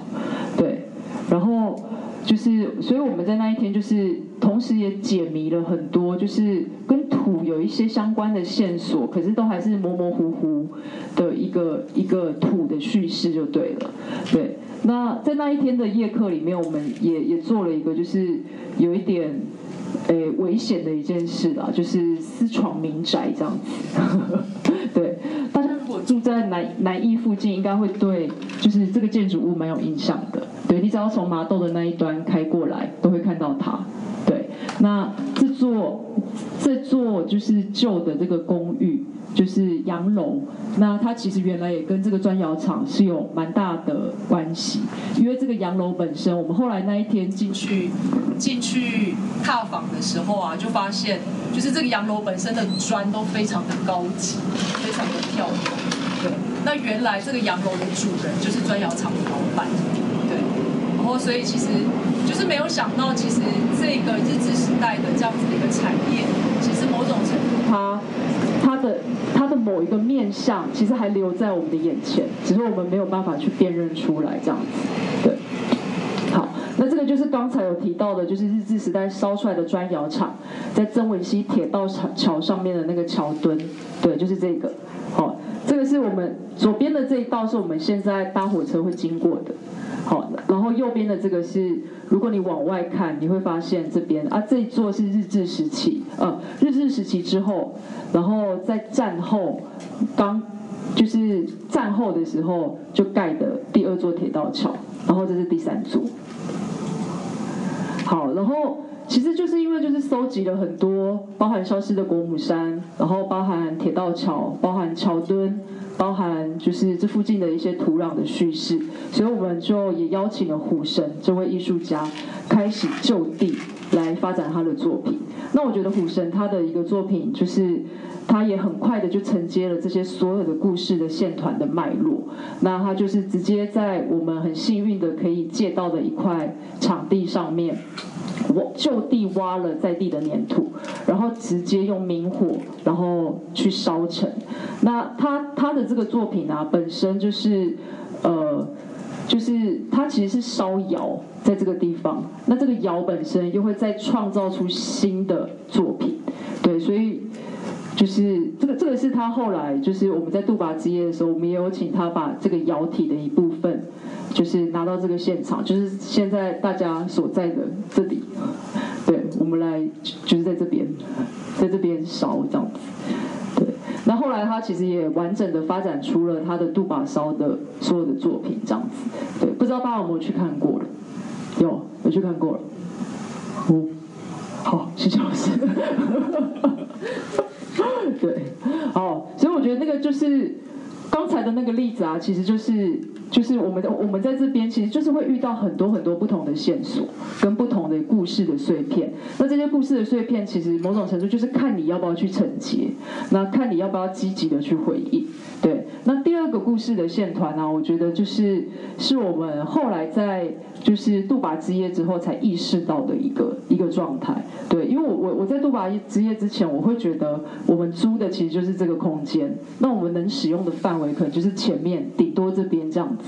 对，然后就是，所以我们在那一天就是同时也解谜了很多，就是跟土有一些相关的线索，可是都还是模模糊糊的一个一个土的叙事就对了，对。那在那一天的夜课里面，我们也也做了一个，就是有一点诶危险的一件事啦，就是私闯民宅这样子。*laughs* 对，大家如果住在南南艺附近，应该会对就是这个建筑物蛮有印象的。对你只要从麻豆的那一端开过来，都会看到它。对，那这座这座就是旧的这个公寓，就是洋楼。那它其实原来也跟这个砖窑厂是有蛮大的关系，因为这个洋楼本身，我们后来那一天进去进去踏访的时候啊，就发现就是这个洋楼本身的砖都非常的高级，非常的。对，那原来这个洋楼的主人就是砖窑厂的老板。对，然后所以其实就是没有想到，其实这个日治时代的这样子的一个产业，其实某种程度它它的它的某一个面相，其实还留在我们的眼前，只是我们没有办法去辨认出来这样子。对，那这个就是刚才有提到的，就是日治时代烧出来的砖窑厂，在曾文溪铁道桥桥上面的那个桥墩，对，就是这个。好，这个是我们左边的这一道是我们现在搭火车会经过的。好，然后右边的这个是，如果你往外看，你会发现这边啊，这一座是日治时期，呃，日治时期之后，然后在战后刚就是战后的时候就盖的第二座铁道桥，然后这是第三座。好，然后其实就是因为就是搜集了很多包含消失的国母山，然后包含铁道桥，包含桥墩。包含就是这附近的一些土壤的叙事，所以我们就也邀请了虎神这位艺术家，开始就地来发展他的作品。那我觉得虎神他的一个作品就是。他也很快的就承接了这些所有的故事的线团的脉络，那他就是直接在我们很幸运的可以借到的一块场地上面，我就地挖了在地的粘土，然后直接用明火然后去烧成。那他他的这个作品啊，本身就是呃。就是它其实是烧窑在这个地方，那这个窑本身又会再创造出新的作品，对，所以就是这个这个是他后来就是我们在杜拔之夜的时候，我们也有请他把这个窑体的一部分，就是拿到这个现场，就是现在大家所在的这里，*laughs* 对，我们来就是在这边，在这边烧这样子。对，那后来他其实也完整的发展出了他的杜把烧的所有的作品，这样子。对，不知道大家有没有去看过了？有，有去看过了。哦，好，谢谢老师。*laughs* 对，哦，所以我觉得那个就是刚才的那个例子啊，其实就是就是我们我们在这边其实就是会遇到很多很多不同的线索跟不同的故事的碎片。那这些故事的碎片，其实某种程度就是看你要不要去承接，那看你要不要积极的去回应。对，那第二个故事的线团呢、我觉得就是是我们后来在就是杜拔之夜之后才意识到的一个一个状态。对，因为我我我在杜拔之夜之前，我会觉得我们租的其实就是这个空间，那我们能使用的范可能就是前面顶多这边这样子。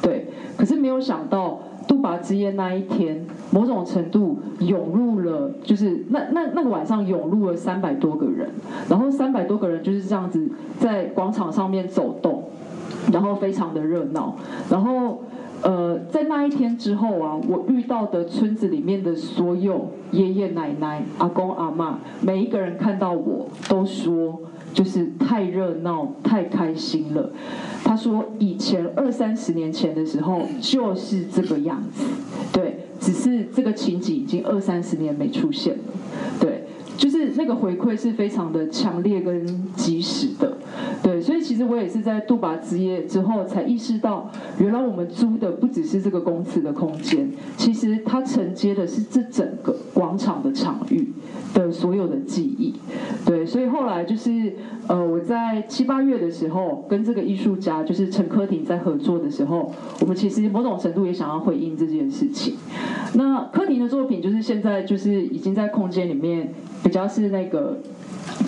对，可是没有想到。杜拔之夜那一天，某种程度涌入了，就是那那那个晚上涌入了三百多个人，然后三百多个人就是这样子在广场上面走动，然后非常的热闹，然后呃，在那一天之后啊，我遇到的村子里面的所有爷爷奶奶、阿公阿嬷，每一个人看到我都说。就是太热闹、太开心了。他说，以前二三十年前的时候就是这个样子，对，只是这个情景已经二三十年没出现了，对，就是那个回馈是非常的强烈跟及时的，对，所以其实我也是在杜拔之夜之后才意识到，原来我们租的不只是这个公司的空间，其实它承接的是这整个广场的场域的所有的记忆，对，所以后来就是呃，我在七八月的时候跟这个艺术家就是陈科廷在合作的时候，我们其实某种程度也想要回应这件事情。那科廷的作品就是现在就是已经在空间里面比较是那个。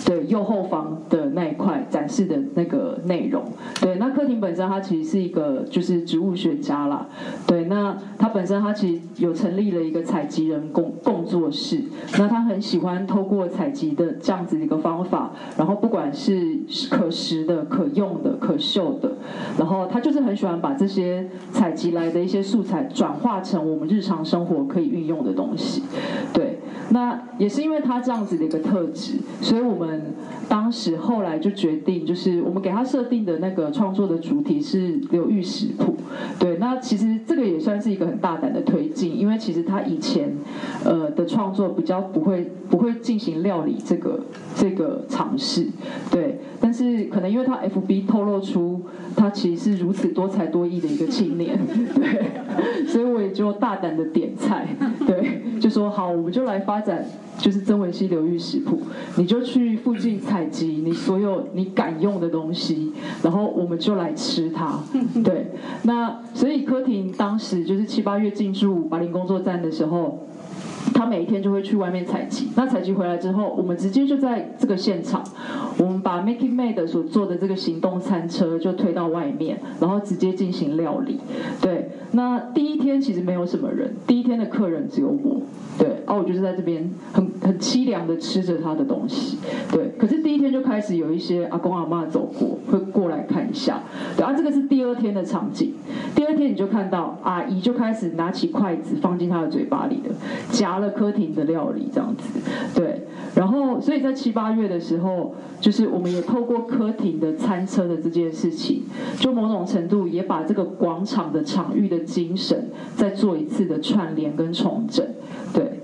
对右后方的那一块展示的那个内容，对，那柯廷本身他其实是一个就是植物学家啦，对，那他本身他其实有成立了一个采集人工工作室，那他很喜欢透过采集的这样子一个方法，然后不管是可食的、可用的、可嗅的，然后他就是很喜欢把这些采集来的一些素材转化成我们日常生活可以运用的东西，对，那也是因为他这样子的一个特质，所以我们当时后来就决定，就是我们给他设定的那个创作的主题是流域食谱。对，那其实这个也算是一个很大胆的推进，因为其实他以前呃的创作比较不会不会进行料理这个这个尝试。对，但是可能因为他 FB 透露出他其实是如此多才多艺的一个青年，*laughs* 对，所以我也就大胆的点菜，对，就说好，我们就来发展。就是曾文溪流域食谱，你就去附近采集你所有你敢用的东西，然后我们就来吃它。*laughs* 对，那所以柯婷当时就是七八月进驻华林工作站的时候，他每一天就会去外面采集。那采集回来之后，我们直接就在这个现场，我们把 Making Made 所做的这个行动餐车就推到外面，然后直接进行料理。对，那第一天其实没有什么人，第一天的客人只有我。对，啊，我就是在这边很很凄凉的吃着他的东西，对。可是第一天就开始有一些阿公阿妈走过，会过来看一下，对。啊，这个是第二天的场景，第二天你就看到阿姨就开始拿起筷子放进他的嘴巴里的，夹了柯廷的料理这样子，对。然后，所以在七八月的时候，就是我们也透过柯廷的餐车的这件事情，就某种程度也把这个广场的场域的精神再做一次的串联跟重整。对，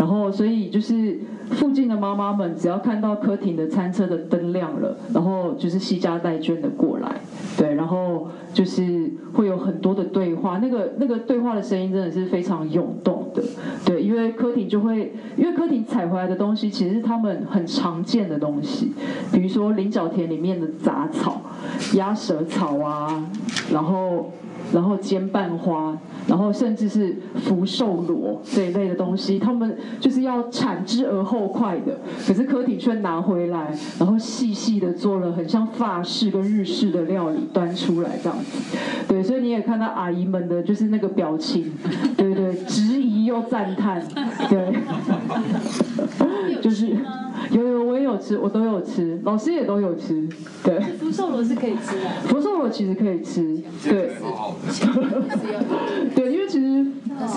然后所以就是附近的妈妈们，只要看到柯廷的餐车的灯亮了，然后就是西家带眷的过来，对，然后就是会有很多的对话，那个那个对话的声音真的是非常涌动的，对，因为所以柯廷就会，因为柯廷采回来的东西其实是他们很常见的东西，比如说菱角田里面的杂草、鸭舌草啊，然后然后尖瓣花，然后甚至是福寿螺这一类的东西，他们就是要产之而后快的，可是柯廷却拿回来，然后细细的做了很像法式跟日式的料理端出来这样子，对，所以你也看到阿姨们的就是那个表情，对对，质疑又赞叹，对，*laughs* 就是有有我也有吃，我都有吃，老师也都有吃，对，福寿螺是可以吃的，福寿螺其实可以吃，对。好好的。*laughs* 对，因为其实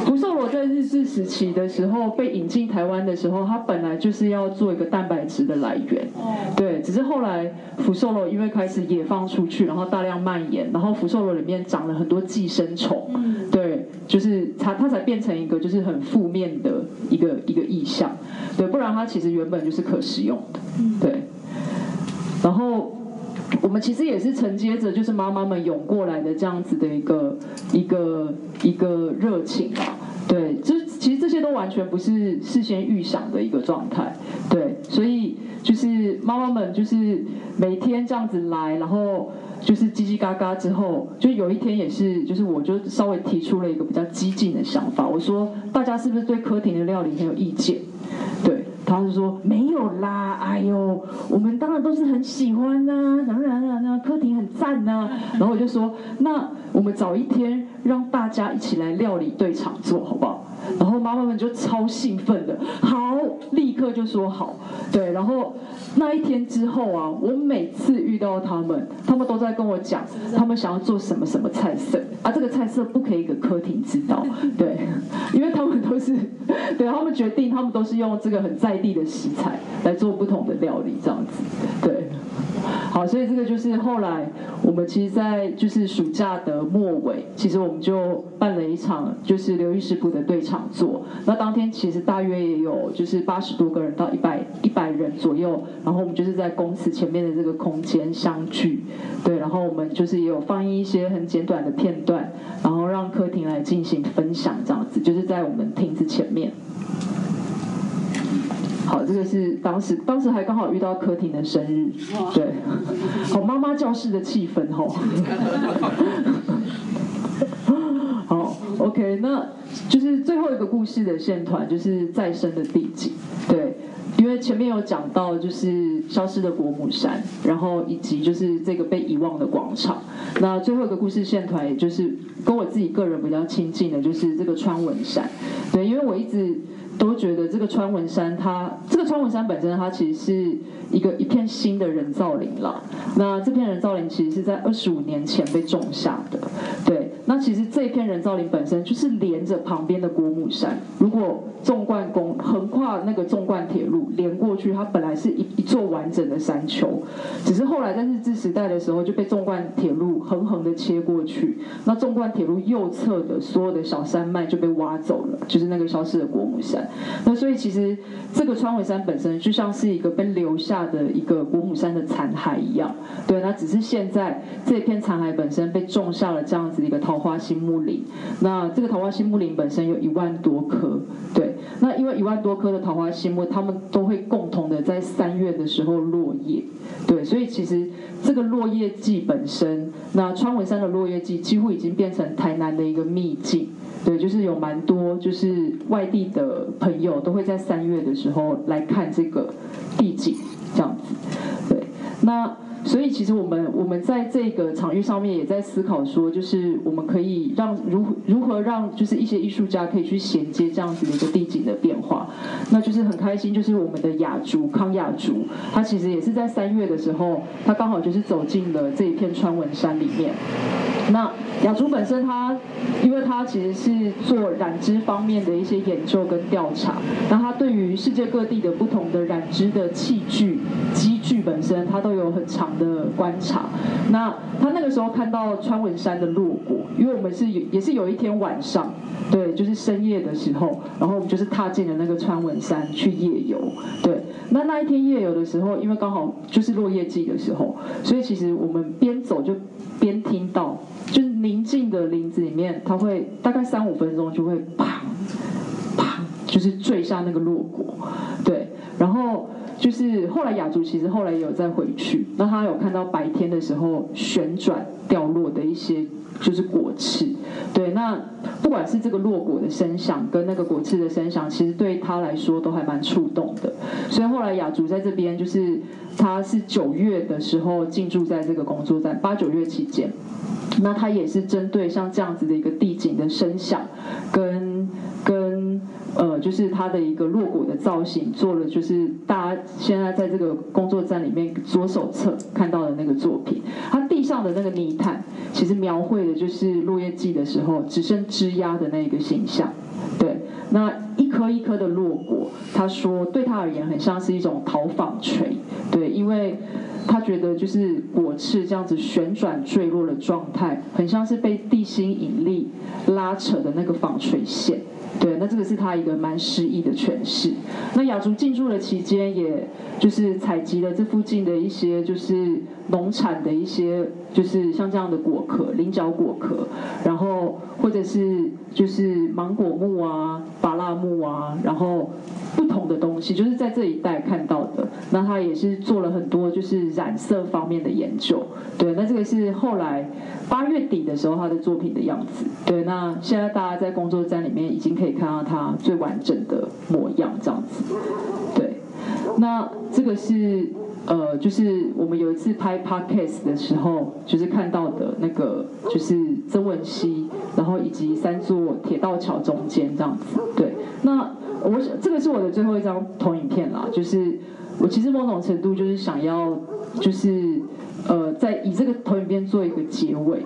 福寿螺在日治时期的时候被引进台湾的时候，它本来就是要做一个蛋白质的来源。对，只是后来福寿螺因为开始野放出去，然后大量蔓延，然后福寿螺里面长了很多寄生虫。对，就是它它才变成一个就是很负面的一个一个意象。对，不然它其实原本就是可食用的。对，然后。我们其实也是承接着就是妈妈们涌过来的这样子的一个一个一个热情吧，对，这其实这些都完全不是事先预想的一个状态，对，所以就是妈妈们就是每天这样子来，然后就是叽叽嘎嘎之后，就有一天也是就是我就稍微提出了一个比较激进的想法，我说大家是不是对柯廷的料理很有意见？对。他就说没有啦，哎呦，我们当然都是很喜欢呐，当然了，那柯廷很赞呐。然后我就说，那我们找一天让大家一起来料理对场做好不好？然后妈妈们就超兴奋的，好，立刻就说好。对，然后那一天之后啊，我每次遇到他们，他们都在跟我讲，他们想要做什么什么菜色啊，这个菜色不可以给柯廷知道，对，因为他们都是，对他们决定，他们都是用这个很在地的食材来做不同的料理，这样子，对。好，所以这个就是后来我们其实，在就是暑假的末尾，其实我们就办了一场就是刘玉食谱的对场座。那当天其实大约也有就是八十多个人到一百一百人左右，然后我们就是在公司前面的这个空间相聚，对，然后我们就是也有放映一些很简短的片段，然后让客厅来进行分享，这样子就是在我们亭子前面。好，这个是当时，当时还刚好遇到柯婷的生日，对，好妈妈教室的气氛吼。*laughs* 好，OK，那就是最后一个故事的线团，就是再生的地景，对，因为前面有讲到就是消失的国母山，然后以及就是这个被遗忘的广场，那最后一个故事线团，也就是跟我自己个人比较亲近的，就是这个川文山，对，因为我一直。都觉得这个川文山，它这个川文山本身，它其实是一个一片新的人造林了。那这片人造林其实是在二十五年前被种下的，对。那其实这一片人造林本身就是连着旁边的国母山。如果纵贯公横跨那个纵贯铁路连过去，它本来是一一座完整的山丘，只是后来在日治时代的时候就被纵贯铁路横横的切过去。那纵贯铁路右侧的所有的小山脉就被挖走了，就是那个消失的国母山。那所以其实这个川尾山本身就像是一个被留下的一个国母山的残骸一样。对，那只是现在这片残骸本身被种下了这样子一个桃花心木林。那这个桃花心木林本身有一万多棵，对。那因为一万多棵的桃花心木，它们都会共同的在三月的时候落叶，对。所以其实这个落叶季本身，那川尾山的落叶季几乎已经变成台南的一个秘境。对，就是有蛮多，就是外地的朋友都会在三月的时候来看这个地景，这样子。对，那所以其实我们我们在这个场域上面也在思考说，就是我们可以让如如何让就是一些艺术家可以去衔接这样子的一个地景的变化。那就是很开心，就是我们的雅竹康雅竹，他其实也是在三月的时候，他刚好就是走进了这一片川文山里面。那雅竹本身，它因为它其实是做染织方面的一些研究跟调查，那它对于世界各地的不同的染织的器具、机具本身，它都有很长的观察。那他那个时候看到川文山的落果，因为我们是也是有一天晚上，对，就是深夜的时候，然后我们就是踏进了那个川文山去夜游，对。那那一天夜游的时候，因为刚好就是落叶季的时候，所以其实我们边走就边听到。就是宁静的林子里面，它会大概三五分钟就会啪啪，就是坠下那个落果，对，然后就是后来雅竹其实后来也有再回去，那他有看到白天的时候旋转掉落的一些就是果翅，对，那不管是这个落果的声响跟那个果翅的声响，其实对他来说都还蛮触动的，所以后来雅竹在这边就是他是九月的时候进驻在这个工作站，八九月期间。那他也是针对像这样子的一个地景的声响，跟呃，就是它的一个落果的造型，做了就是大家现在在这个工作站里面左手侧看到的那个作品。它地上的那个泥炭，其实描绘的就是落叶季的时候只剩枝丫的那个形象。对，那一颗一颗的落果，他说对他而言很像是一种陶纺锤。对，因为。他觉得就是果翅这样子旋转坠落的状态，很像是被地心引力拉扯的那个纺锤线。对，那这个是他一个蛮诗意的诠释。那雅竹进驻的期间，也就是采集了这附近的一些就是农产的一些，就是像这样的果壳，菱角果壳，然后或者是就是芒果木啊、芭辣木啊，然后不同的东西，就是在这一带看到的。那他也是做了很多就是染色方面的研究。对，那这个是后来八月底的时候他的作品的样子。对，那现在大家在工作站里面已经。可以看到他最完整的模样，这样子。对，那这个是呃，就是我们有一次拍 podcast 的时候，就是看到的那个，就是曾文熙，然后以及三座铁道桥中间这样子。对，那我这个是我的最后一张投影片啦，就是我其实某种程度就是想要，就是呃，在以这个投影片做一个结尾，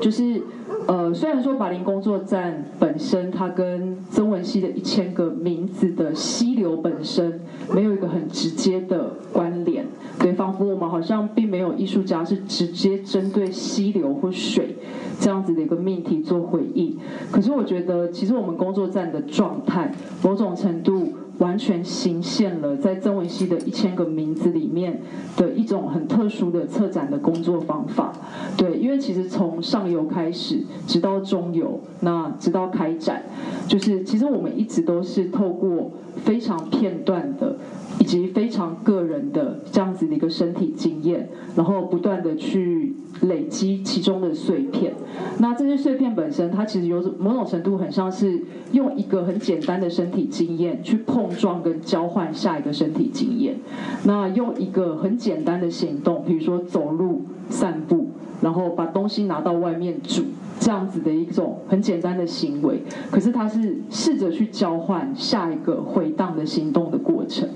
就是。呃，虽然说马林工作站本身，它跟曾文熙的一千个名字的溪流本身没有一个很直接的关联，对，仿佛我们好像并没有艺术家是直接针对溪流或水这样子的一个命题做回应。可是我觉得，其实我们工作站的状态，某种程度。完全形现了在曾文熙的一千个名字里面的一种很特殊的策展的工作方法，对，因为其实从上游开始，直到中游，那直到开展，就是其实我们一直都是透过非常片段的。以及非常个人的这样子的一个身体经验，然后不断的去累积其中的碎片。那这些碎片本身，它其实有某种程度很像是用一个很简单的身体经验去碰撞跟交换下一个身体经验。那用一个很简单的行动，比如说走路、散步，然后把东西拿到外面煮。这样子的一种很简单的行为，可是他是试着去交换下一个回荡的行动的过程，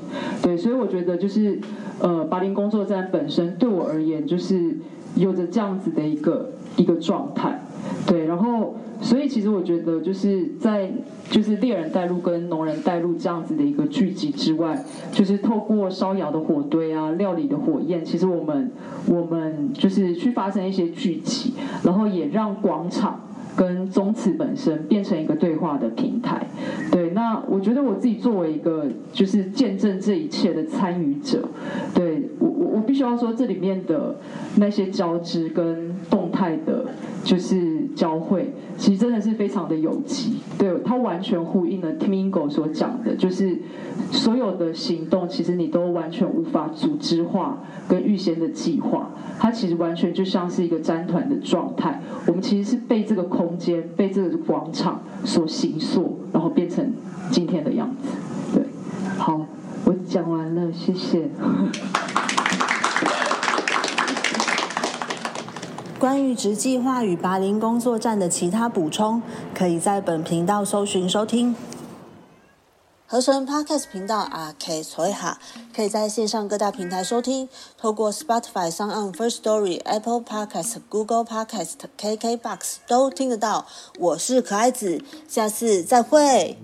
对，所以我觉得就是呃，巴林工作站本身对我而言就是有着这样子的一个一个状态，对，然后。所以其实我觉得就是在就是猎人带路跟农人带路这样子的一个聚集之外，就是透过烧窑的火堆啊、料理的火焰，其实我们我们就是去发生一些聚集，然后也让广场跟宗祠本身变成一个对话的平台。对，那我觉得我自己作为一个就是见证这一切的参与者，对我我必须要说这里面的那些交织跟动态的。就是交汇，其实真的是非常的有机，对它完全呼应了 Timingo 所讲的，就是所有的行动，其实你都完全无法组织化跟预先的计划，它其实完全就像是一个粘团的状态。我们其实是被这个空间、被这个广场所形塑，然后变成今天的样子。对，好，我讲完了，谢谢。关于职计划与拔林工作站的其他补充，可以在本频道搜寻收听。合成 Podcast 频道阿 K 崔哈，可以在线上各大平台收听，透过 Spotify、s o n First Story、Apple Podcast、Google Podcast、KKBox 都听得到。我是可爱子，下次再会。